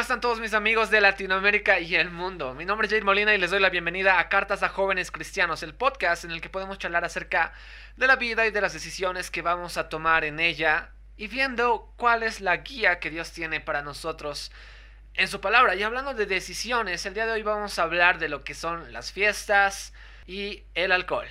¿Cómo están todos mis amigos de Latinoamérica y el mundo? Mi nombre es Jade Molina y les doy la bienvenida a Cartas a Jóvenes Cristianos, el podcast en el que podemos charlar acerca de la vida y de las decisiones que vamos a tomar en ella y viendo cuál es la guía que Dios tiene para nosotros en su palabra. Y hablando de decisiones, el día de hoy vamos a hablar de lo que son las fiestas y el alcohol.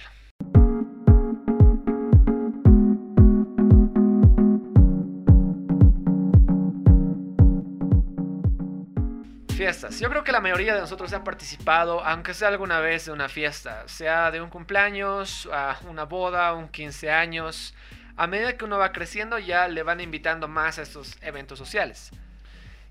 Yo creo que la mayoría de nosotros ha participado, aunque sea alguna vez, de una fiesta, sea de un cumpleaños, a una boda, un 15 años. A medida que uno va creciendo ya le van invitando más a estos eventos sociales.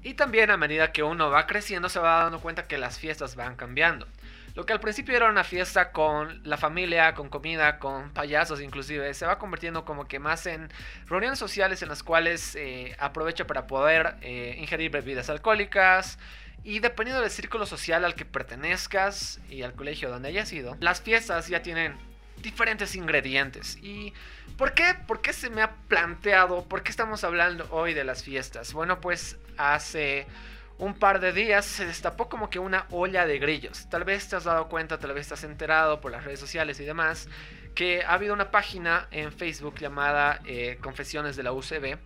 Y también a medida que uno va creciendo se va dando cuenta que las fiestas van cambiando. Lo que al principio era una fiesta con la familia, con comida, con payasos inclusive, se va convirtiendo como que más en reuniones sociales en las cuales eh, aprovecha para poder eh, ingerir bebidas alcohólicas, y dependiendo del círculo social al que pertenezcas y al colegio donde hayas ido, las fiestas ya tienen diferentes ingredientes. ¿Y por qué? ¿Por qué se me ha planteado? ¿Por qué estamos hablando hoy de las fiestas? Bueno, pues hace un par de días se destapó como que una olla de grillos. Tal vez te has dado cuenta, tal vez estás enterado por las redes sociales y demás, que ha habido una página en Facebook llamada eh, Confesiones de la UCB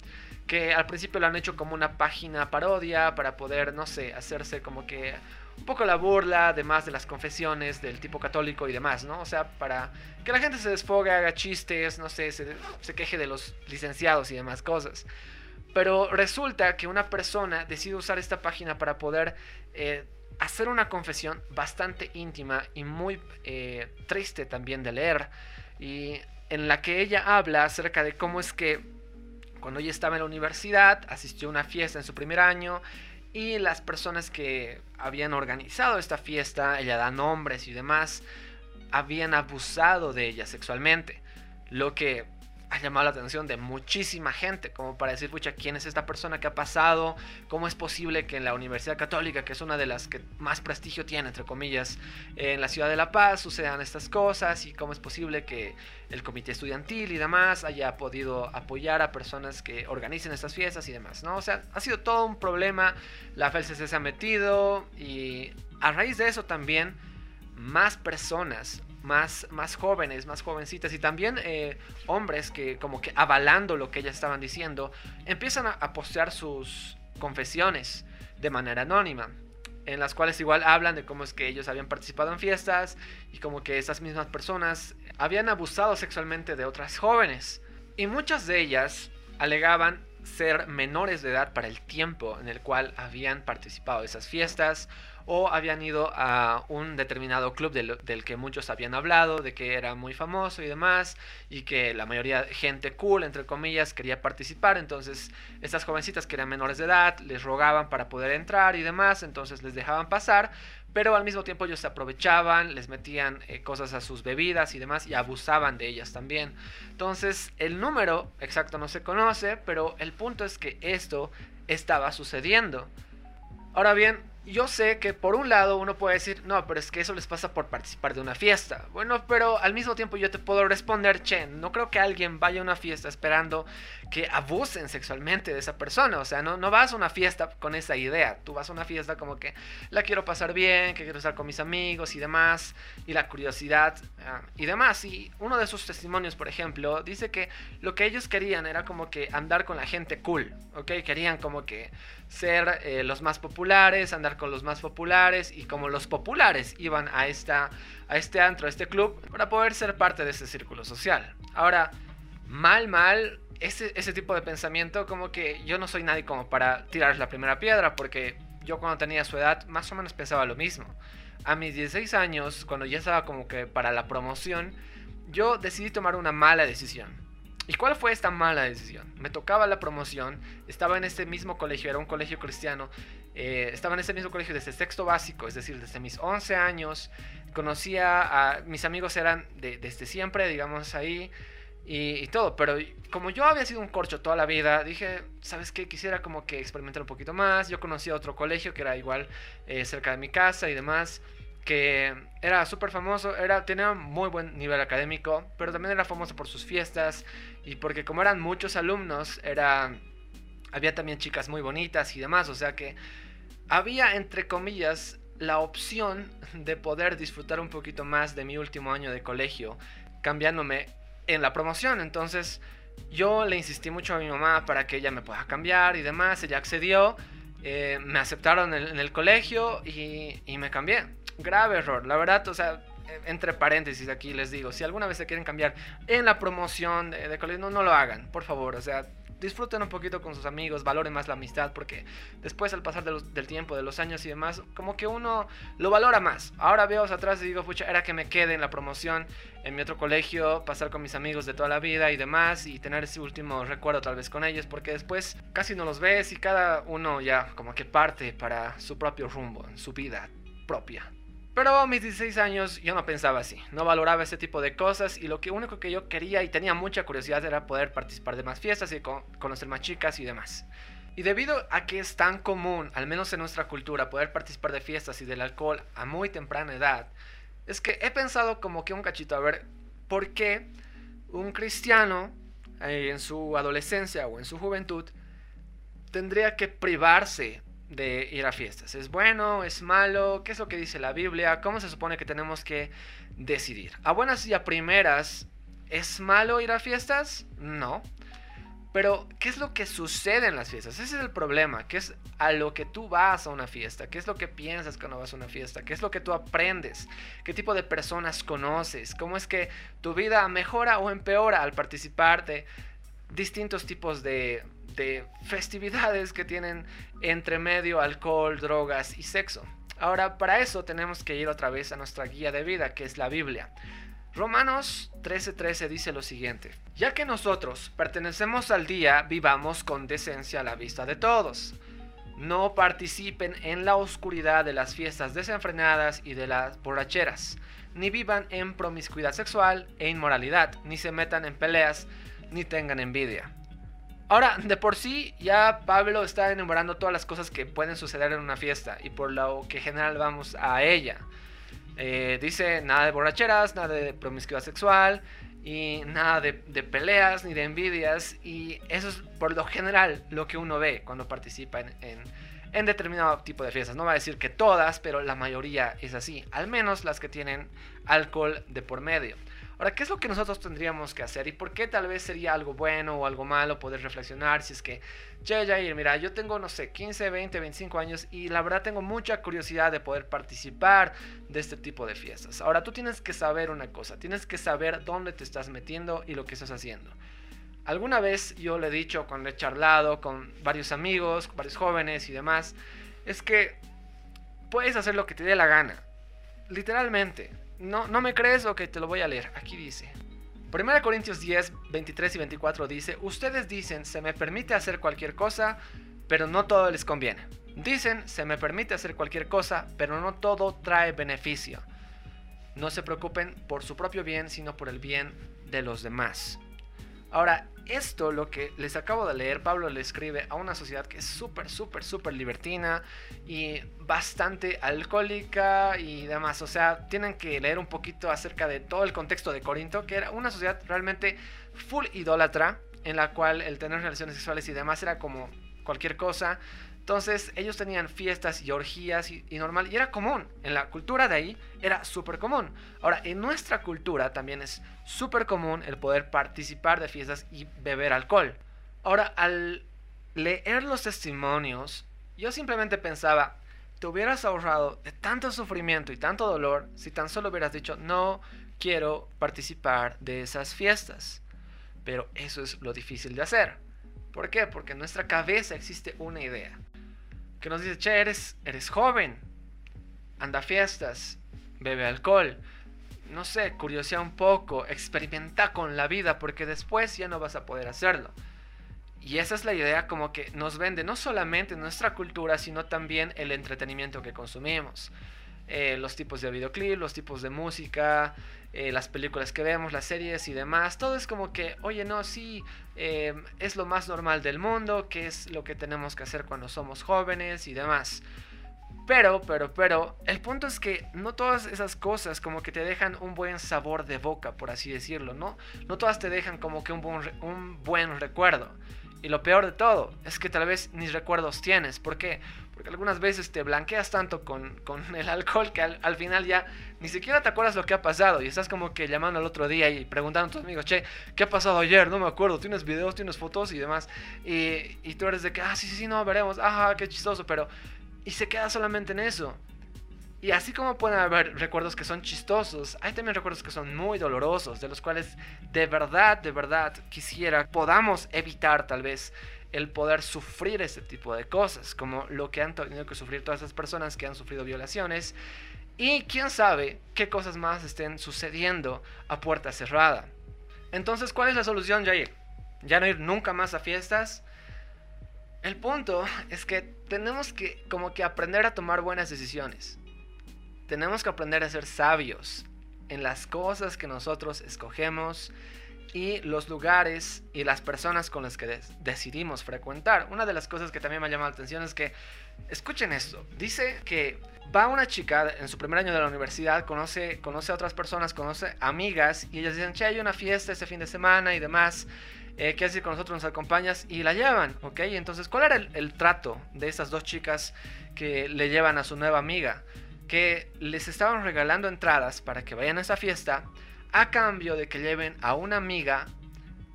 que al principio lo han hecho como una página parodia para poder, no sé, hacerse como que un poco la burla, además de las confesiones del tipo católico y demás, ¿no? O sea, para que la gente se desfogue, haga chistes, no sé, se, queje de los licenciados y demás cosas. Pero resulta que una persona decide usar esta página para poder eh, hacer una confesión bastante íntima y muy eh, triste también de leer. Y en la que ella habla acerca de cómo es que cuando ella estaba en la universidad, asistió a una fiesta en su primer año y las personas que habían organizado esta fiesta, ella da nombres y demás, habían abusado de ella sexualmente. Lo que ha llamado la atención de muchísima gente, como para decir, pucha, ¿quién es esta persona que ha pasado? ¿Cómo es posible que en la Universidad Católica, que es una de las que más prestigio tiene, entre comillas, en la ciudad de La Paz, sucedan estas cosas? ¿Y cómo es posible que el comité estudiantil y demás haya podido apoyar a personas que organicen estas fiestas y demás? ¿no? O sea, ha sido todo un problema, la FLCC se ha metido y a raíz de eso también más personas más, más jóvenes, más jovencitas y también eh, hombres que como que avalando lo que ellas estaban diciendo, empiezan a, postear sus confesiones de manera anónima en las cuales igual hablan de cómo es que ellos habían participado en fiestas y como que esas mismas personas habían abusado sexualmente de otras jóvenes. Y muchas de ellas alegaban ser menores de edad para el tiempo en el cual habían participado de esas fiestas o habían ido a un determinado club del, que muchos habían hablado, de que era muy famoso y demás, y que la mayoría gente cool, entre comillas, quería participar, entonces estas jovencitas que eran menores de edad les rogaban para poder entrar y demás, entonces les dejaban pasar, pero al mismo tiempo ellos se aprovechaban, les metían eh, cosas a sus bebidas y demás y abusaban de ellas también. Entonces el número exacto no se conoce, pero el punto es que esto estaba sucediendo. Ahora bien, yo sé que por un lado uno puede decir, no, pero es que eso les pasa por participar de una fiesta. Bueno, pero al mismo tiempo yo te puedo responder, che, no creo que alguien vaya a una fiesta esperando que abusen sexualmente de esa persona. O sea, no, no vas a una fiesta con esa idea. Tú vas a una fiesta como que la quiero pasar bien, que quiero estar con mis amigos y demás, y la curiosidad ah, y demás. Y uno de sus testimonios, por ejemplo, dice que lo que ellos querían era como que andar con la gente cool, ¿ok? Querían como que ser eh, los más populares, andar con los más populares y como los populares iban a, esta, a este antro, a este club, para poder ser parte de ese círculo social. Ahora, mal, mal, ese, ese tipo de pensamiento como que yo no soy nadie como para tirar la primera piedra, porque yo cuando tenía su edad más o menos pensaba lo mismo. A mis 16 años, cuando ya estaba como que para la promoción, yo decidí tomar una mala decisión. ¿Y cuál fue esta mala decisión? Me tocaba la promoción, estaba en este mismo colegio, era un colegio cristiano, eh, estaba en ese mismo colegio desde sexto básico, es decir, desde mis 11 años, conocía a mis amigos eran de, desde siempre, digamos ahí, y, todo, pero como yo había sido un corcho toda la vida, dije, ¿sabes qué? Quisiera como que experimentar un poquito más, yo conocía otro colegio que era igual eh, cerca de mi casa y demás, que era súper famoso, era, tenía muy buen nivel académico, pero también era famoso por sus fiestas y porque como eran muchos alumnos, era, había también chicas muy bonitas y demás, o sea que había, entre comillas, la opción de poder disfrutar un poquito más de mi último año de colegio, cambiándome en la promoción. Entonces yo le insistí mucho a mi mamá para que ella me pueda cambiar y demás. Ella accedió, eh, me aceptaron en, el colegio y me cambié. Grave error, la verdad, o sea, entre paréntesis aquí les digo, si alguna vez se quieren cambiar en la promoción de, colegio, no, no, lo hagan, por favor. O sea, disfruten un poquito con sus amigos, valoren más la amistad, porque después al pasar del tiempo, de los años y demás, como que uno lo valora más. Ahora veo hacia atrás y digo, pucha, era que me quede en la promoción, en mi otro colegio, pasar con mis amigos de toda la vida y demás, y tener ese último recuerdo tal vez con ellos, porque después casi no los ves y cada uno ya como que parte para su propio rumbo, su vida propia. Pero a mis 16 años yo no pensaba así, no valoraba ese tipo de cosas y lo que único que yo quería y tenía mucha curiosidad era poder participar de más fiestas y conocer más chicas y demás. Y debido a que es tan común, al menos en nuestra cultura, poder participar de fiestas y del alcohol a muy temprana edad, es que he pensado como que un cachito a ver por qué un cristiano eh, en su adolescencia o en su juventud tendría que privarse de ir a fiestas. ¿Es bueno? ¿Es malo? ¿Qué es lo que dice la Biblia? ¿Cómo se supone que tenemos que decidir? A buenas y a primeras, ¿es malo ir a fiestas? No. Pero, ¿qué es lo que sucede en las fiestas? Ese es el problema. ¿Qué es a lo que tú vas a una fiesta? ¿Qué es lo que piensas cuando vas a una fiesta? ¿Qué es lo que tú aprendes? ¿Qué tipo de personas conoces? ¿Cómo es que tu vida mejora o empeora al participar de distintos tipos de, de festividades que tienen entre medio alcohol, drogas y sexo. Ahora, para eso tenemos que ir otra vez a nuestra guía de vida, que es la Biblia. Romanos 13:13 dice lo siguiente, ya que nosotros pertenecemos al día, vivamos con decencia a la vista de todos. No participen en la oscuridad de las fiestas desenfrenadas y de las borracheras, ni vivan en promiscuidad sexual e inmoralidad, ni se metan en peleas, ni tengan envidia Ahora, de por sí, ya Pablo está enumerando todas las cosas que pueden suceder en una fiesta y por lo que general vamos a ella. Eh, dice nada de borracheras, nada de promiscuidad sexual y nada de, peleas ni de envidias y eso es por lo general lo que uno ve cuando participa en, en determinado tipo de fiestas. No va a decir que todas, pero la mayoría es así, al menos las que tienen alcohol de por medio. Ahora, ¿qué es lo que nosotros tendríamos que hacer? ¿Y por qué tal vez sería algo bueno o algo malo poder reflexionar si es que, che, Jair, mira, yo tengo, no sé, 15, 20, 25 años y la verdad tengo mucha curiosidad de poder participar de este tipo de fiestas. Ahora, tú tienes que saber una cosa, tienes que saber dónde te estás metiendo y lo que estás haciendo. Alguna vez yo le he dicho cuando he charlado con varios amigos, varios jóvenes y demás, es que puedes hacer lo que te dé la gana. Literalmente, ¿No, ¿No me crees? Ok, te lo voy a leer. Aquí dice. 1 Corintios 10, 23 y 24 dice, ustedes dicen, se me permite hacer cualquier cosa, pero no todo les conviene. Dicen, se me permite hacer cualquier cosa, pero no todo trae beneficio. No se preocupen por su propio bien, sino por el bien de los demás. Ahora, esto, lo que les acabo de leer, Pablo le escribe a una sociedad que es súper, súper, súper libertina y bastante alcohólica y demás. O sea, tienen que leer un poquito acerca de todo el contexto de Corinto, que era una sociedad realmente full idólatra, en la cual el tener relaciones sexuales y demás era como cualquier cosa. Entonces ellos tenían fiestas y orgías y, normal, y era común. En la cultura de ahí era súper común. Ahora, en nuestra cultura también es súper común el poder participar de fiestas y beber alcohol. Ahora, al leer los testimonios, yo simplemente pensaba, te hubieras ahorrado de tanto sufrimiento y tanto dolor si tan solo hubieras dicho, no quiero participar de esas fiestas. Pero eso es lo difícil de hacer. ¿Por qué? Porque en nuestra cabeza existe una idea que nos dice, che, eres, eres joven, anda a fiestas, bebe alcohol, no sé, curiosia un poco, experimenta con la vida, porque después ya no vas a poder hacerlo. Y esa es la idea como que nos vende no solamente nuestra cultura, sino también el entretenimiento que consumimos. Eh, los tipos de videoclip, los tipos de música, eh, las películas que vemos, las series y demás. Todo es como que, oye, no, sí, eh, es lo más normal del mundo, que es lo que tenemos que hacer cuando somos jóvenes y demás. Pero, pero, pero, el punto es que no todas esas cosas como que te dejan un buen sabor de boca, por así decirlo, ¿no? No todas te dejan como que un buen, un buen recuerdo. Y lo peor de todo es que tal vez ni recuerdos tienes. ¿Por qué? Algunas veces te blanqueas tanto con, con el alcohol que al, final ya ni siquiera te acuerdas lo que ha pasado. Y estás como que llamando al otro día y preguntando a tus amigos, che, ¿qué ha pasado ayer? No me acuerdo. Tienes videos, tienes fotos y demás. Y, y tú eres de que, ah, sí, sí, sí, no, veremos. Ajá, qué chistoso. Pero... Y se queda solamente en eso. Y así como pueden haber recuerdos que son chistosos, hay también recuerdos que son muy dolorosos, de los cuales de verdad, de verdad quisiera podamos evitar tal vez el poder sufrir este tipo de cosas, como lo que han tenido que sufrir todas esas personas que han sufrido violaciones y quién sabe qué cosas más estén sucediendo a puerta cerrada. Entonces, ¿cuál es la solución, Jair? ¿Ya no ir nunca más a fiestas? El punto es que tenemos que como que aprender a tomar buenas decisiones tenemos que aprender a ser sabios en las cosas que nosotros escogemos y los lugares y las personas con las que decidimos frecuentar. Una de las cosas que también me ha llamado la atención es que, escuchen esto, dice que va una chica en su primer año de la universidad, conoce, conoce a otras personas, conoce amigas y ellas dicen, che, hay una fiesta este fin de semana y demás. Eh, ¿Qué haces con nosotros? Nos acompañas y la llevan, ¿ok? Entonces, ¿cuál era el trato de esas dos chicas que le llevan a su nueva amiga? que les estaban regalando entradas para que vayan a esa fiesta a cambio de que lleven a una amiga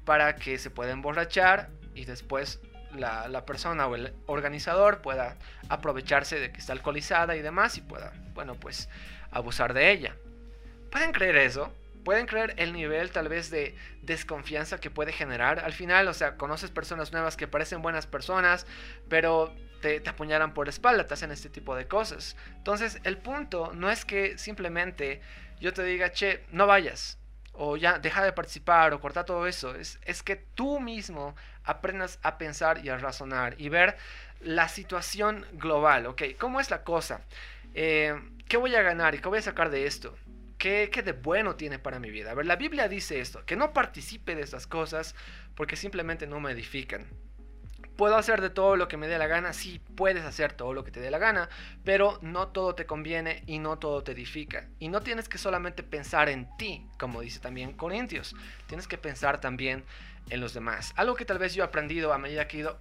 para que se pueda emborrachar y después la, persona o el organizador pueda aprovecharse de que está alcoholizada y demás y pueda, bueno, pues abusar de ella. ¿Pueden creer eso? ¿Pueden creer el nivel tal vez de desconfianza que puede generar? Al final, o sea, conoces personas nuevas que parecen buenas personas, pero te, te apuñalan por espalda, te hacen este tipo de cosas. Entonces, el punto no es que simplemente yo te diga, che, no vayas, o ya deja de participar, o corta todo eso. Es, es que tú mismo aprendas a pensar y a razonar y ver la situación global, ¿ok? ¿Cómo es la cosa? Eh, ¿Qué voy a ganar y qué voy a sacar de esto? ¿Qué, ¿Qué, de bueno tiene para mi vida? A ver, la Biblia dice esto, que no participe de estas cosas porque simplemente no me edifican. ¿Puedo hacer de todo lo que me dé la gana? Sí, puedes hacer todo lo que te dé la gana, pero no todo te conviene y no todo te edifica. Y no tienes que solamente pensar en ti, como dice también Corintios, tienes que pensar también en los demás. Algo que tal vez yo he aprendido a medida que he ido,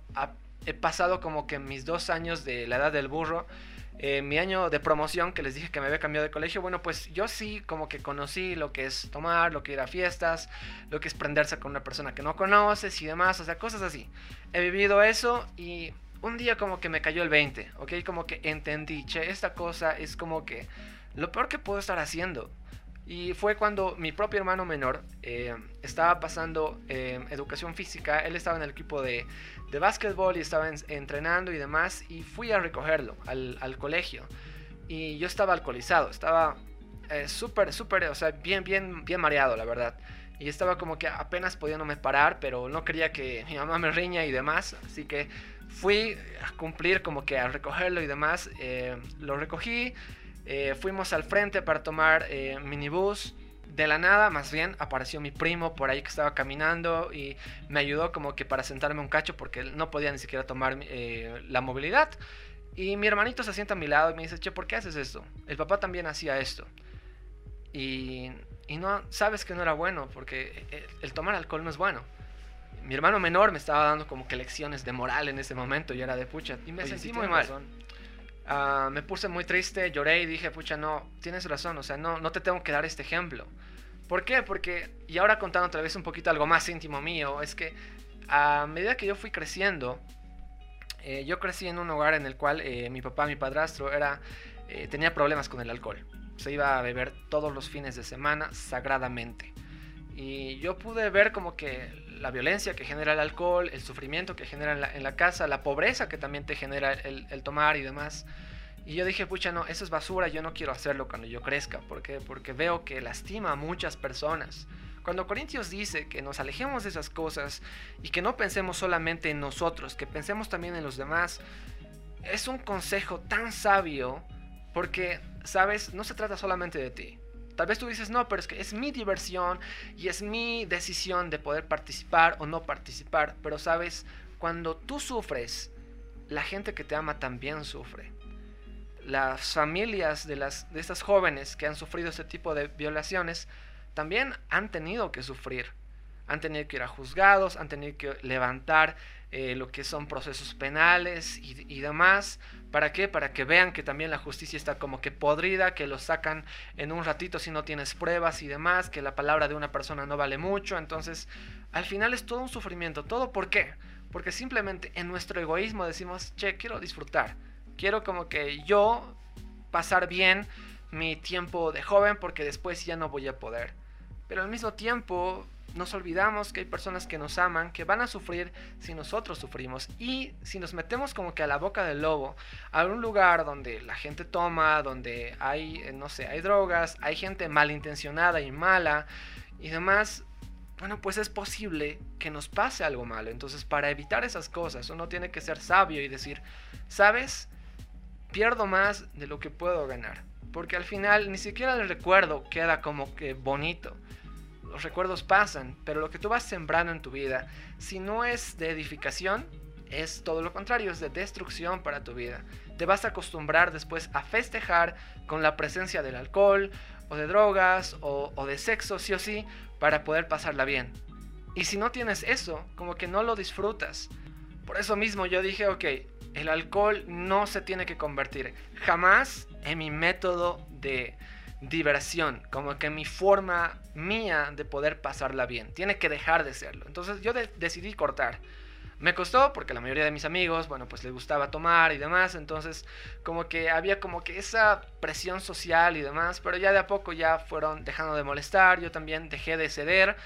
he pasado como que mis dos años de la edad del burro, eh, mi año de promoción, que les dije que me había cambiado de colegio, bueno, pues yo sí como que conocí lo que es tomar, lo que ir a fiestas, lo que es prenderse con una persona que no conoces y demás, o sea, cosas así. He vivido eso y un día como que me cayó el 20, ¿ok? Como que entendí, che, esta cosa es como que lo peor que puedo estar haciendo. Y fue cuando mi propio hermano menor eh, estaba pasando eh, educación física, él estaba en el equipo de, de básquetbol y estaba entrenando y demás, y fui a recogerlo al, al colegio. Y yo estaba alcoholizado, estaba eh, súper, súper, o sea, bien, bien, bien mareado, la verdad. Y estaba como que apenas pudiéndome parar, pero no quería que mi mamá me riña y demás. Así que fui a cumplir como que a recogerlo y demás. lo recogí, eh, fuimos al frente para tomar eh, minibús. De la nada, más bien, apareció mi primo por ahí que estaba caminando y me ayudó como que para sentarme un cacho porque no podía ni siquiera tomar eh, la movilidad. Y mi hermanito se sienta a mi lado y me dice, che, ¿por qué haces esto? El papá también hacía esto. Y, y no, sabes que no era bueno porque el, tomar alcohol no es bueno. Mi hermano menor me estaba dando como que lecciones de moral en ese momento y era de pucha. Y me sentí muy mal. Ah, me puse muy triste, lloré y dije, pucha, no, tienes razón, o sea, no, no te tengo que dar este ejemplo. ¿Por qué? Porque, y ahora contando otra vez un poquito algo más íntimo mío, es que a medida que yo fui creciendo, eh, yo crecí en un hogar en el cual eh, mi papá, mi padrastro, era, eh, tenía problemas con el alcohol. Se iba a beber todos los fines de semana sagradamente. Y yo pude ver como que la violencia que genera el alcohol, el sufrimiento que genera en la, casa, la pobreza que también te genera el, tomar y demás. Y yo dije, pucha, no, eso es basura, yo no quiero hacerlo cuando yo crezca. ¿Por qué? Porque veo que lastima a muchas personas. Cuando Corintios dice que nos alejemos de esas cosas y que no pensemos solamente en nosotros, que pensemos también en los demás, es un consejo tan sabio porque, sabes, no se trata solamente de ti. Tal vez tú dices, no, pero es que es mi diversión y es mi decisión de poder participar o no participar. Pero sabes, cuando tú sufres, la gente que te ama también sufre. Las familias de, las, de estas jóvenes que han sufrido este tipo de violaciones también han tenido que sufrir. Han tenido que ir a juzgados, han tenido que levantar eh, lo que son procesos penales y, y, demás. ¿Para qué? Para que vean que también la justicia está como que podrida, que lo sacan en un ratito si no tienes pruebas y demás, que la palabra de una persona no vale mucho. Entonces, al final es todo un sufrimiento. ¿Todo por qué? Porque simplemente en nuestro egoísmo decimos, che, quiero disfrutar. Quiero como que yo pasar bien mi tiempo de joven porque después ya no voy a poder. Pero al mismo tiempo nos olvidamos que hay personas que nos aman, que van a sufrir si nosotros sufrimos. Y si nos metemos como que a la boca del lobo, a un lugar donde la gente toma, donde hay, eh, no sé, hay drogas, hay gente malintencionada y mala y demás, bueno, pues es posible que nos pase algo malo. Entonces, para evitar esas cosas, uno tiene que ser sabio y decir, ¿sabes? Pierdo más de lo que puedo ganar. Porque al final ni siquiera el recuerdo queda como que bonito los recuerdos pasan, pero lo que tú vas sembrando en tu vida, si no es de edificación, es todo lo contrario, es de destrucción para tu vida. Te vas a acostumbrar después a festejar con la presencia del alcohol, o de drogas, o, de sexo, sí o sí, para poder pasarla bien. Y si no tienes eso, como que no lo disfrutas. Por eso mismo yo dije, ok, el alcohol no se tiene que convertir jamás en mi método de, diversión, como que mi forma mía de poder pasarla bien. Tiene que dejar de serlo. Entonces yo decidí cortar. Me costó porque la mayoría de mis amigos, bueno, pues les gustaba tomar y demás, entonces como que había como que esa presión social y demás, pero ya de a poco ya fueron dejando de molestar, yo también dejé de ceder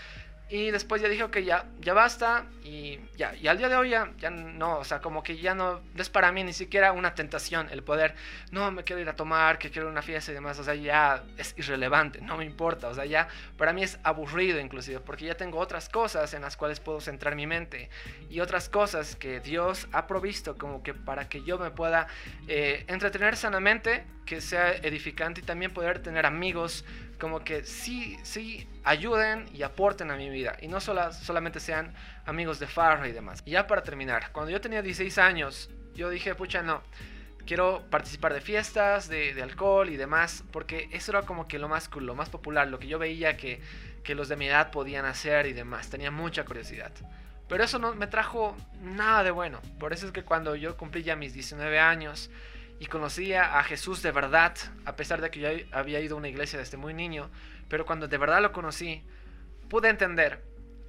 y después ya dije, que ya, ya basta y ya. Y al día de hoy ya, ya no, o sea, como que ya no, es para mí ni siquiera una tentación el poder, no, me quiero ir a tomar, que quiero una fiesta y demás, o sea, ya es irrelevante, no me importa, o sea, ya para mí es aburrido inclusive, porque ya tengo otras cosas en las cuales puedo centrar mi mente y otras cosas que Dios ha provisto como que para que yo me pueda eh, entretener sanamente, que sea edificante y también poder tener amigos como que sí, sí ayuden y aporten a mi vida y no solo, solamente sean amigos de farra y demás. Y ya para terminar, cuando yo tenía 16 años, yo dije, pucha, no, quiero participar de fiestas, de, alcohol y demás, porque eso era como que lo más cool, lo más popular, lo que yo veía que, que los de mi edad podían hacer y demás. Tenía mucha curiosidad. Pero eso no me trajo nada de bueno. Por eso es que cuando yo cumplí ya mis 19 años, y conocía a Jesús de verdad, a pesar de que yo había ido a una iglesia desde muy niño, pero cuando de verdad lo conocí, pude entender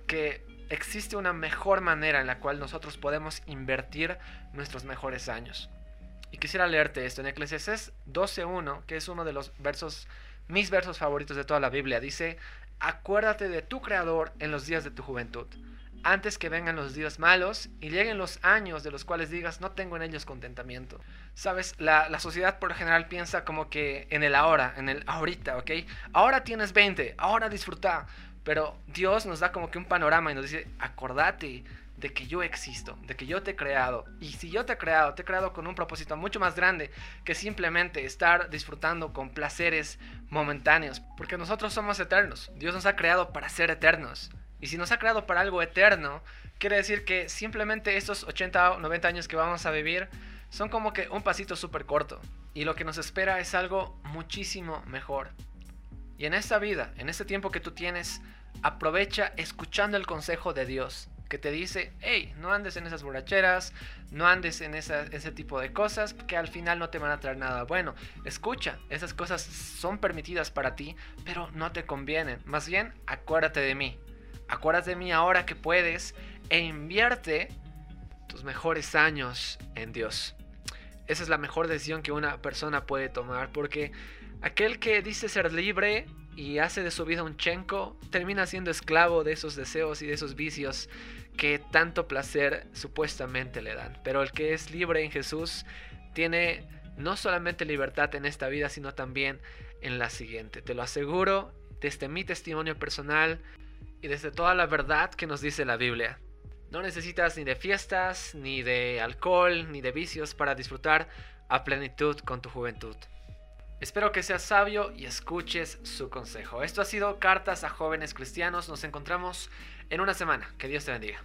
que existe una mejor manera en la cual nosotros podemos invertir nuestros mejores años. Y quisiera leerte esto en Eclesiastes 12.1, que es uno de los versos, mis versos favoritos de toda la Biblia. Dice, acuérdate de tu Creador en los días de tu juventud antes que vengan los días malos y lleguen los años de los cuales digas no tengo en ellos contentamiento. Sabes, la, sociedad por lo general piensa como que en el ahora, en el ahorita, ¿ok? Ahora tienes 20, ahora disfruta. Pero Dios nos da como que un panorama y nos dice, acordate de que yo existo, de que yo te he creado. Y si yo te he creado, te he creado con un propósito mucho más grande que simplemente estar disfrutando con placeres momentáneos. Porque nosotros somos eternos. Dios nos ha creado para ser eternos. Y si nos ha creado para algo eterno, quiere decir que simplemente estos 80 o 90 años que vamos a vivir son como que un pasito súper corto. Y lo que nos espera es algo muchísimo mejor. Y en esta vida, en este tiempo que tú tienes, aprovecha escuchando el consejo de Dios, que te dice, hey, no andes en esas borracheras, no andes en ese tipo de cosas, que al final no te van a traer nada bueno. Escucha, esas cosas son permitidas para ti, pero no te convienen. Más bien, acuérdate de mí, Acuérdate de mí ahora que puedes e invierte tus mejores años en Dios. Esa es la mejor decisión que una persona puede tomar porque aquel que dice ser libre y hace de su vida un chenco termina siendo esclavo de esos deseos y de esos vicios que tanto placer supuestamente le dan. Pero el que es libre en Jesús tiene no solamente libertad en esta vida, sino también en la siguiente. Te lo aseguro desde mi testimonio personal y desde toda la verdad que nos dice la Biblia. No necesitas ni de fiestas, ni de alcohol, ni de vicios para disfrutar a plenitud con tu juventud. Espero que seas sabio y escuches su consejo. Esto ha sido Cartas a Jóvenes Cristianos. Nos encontramos en una semana. Que Dios te bendiga.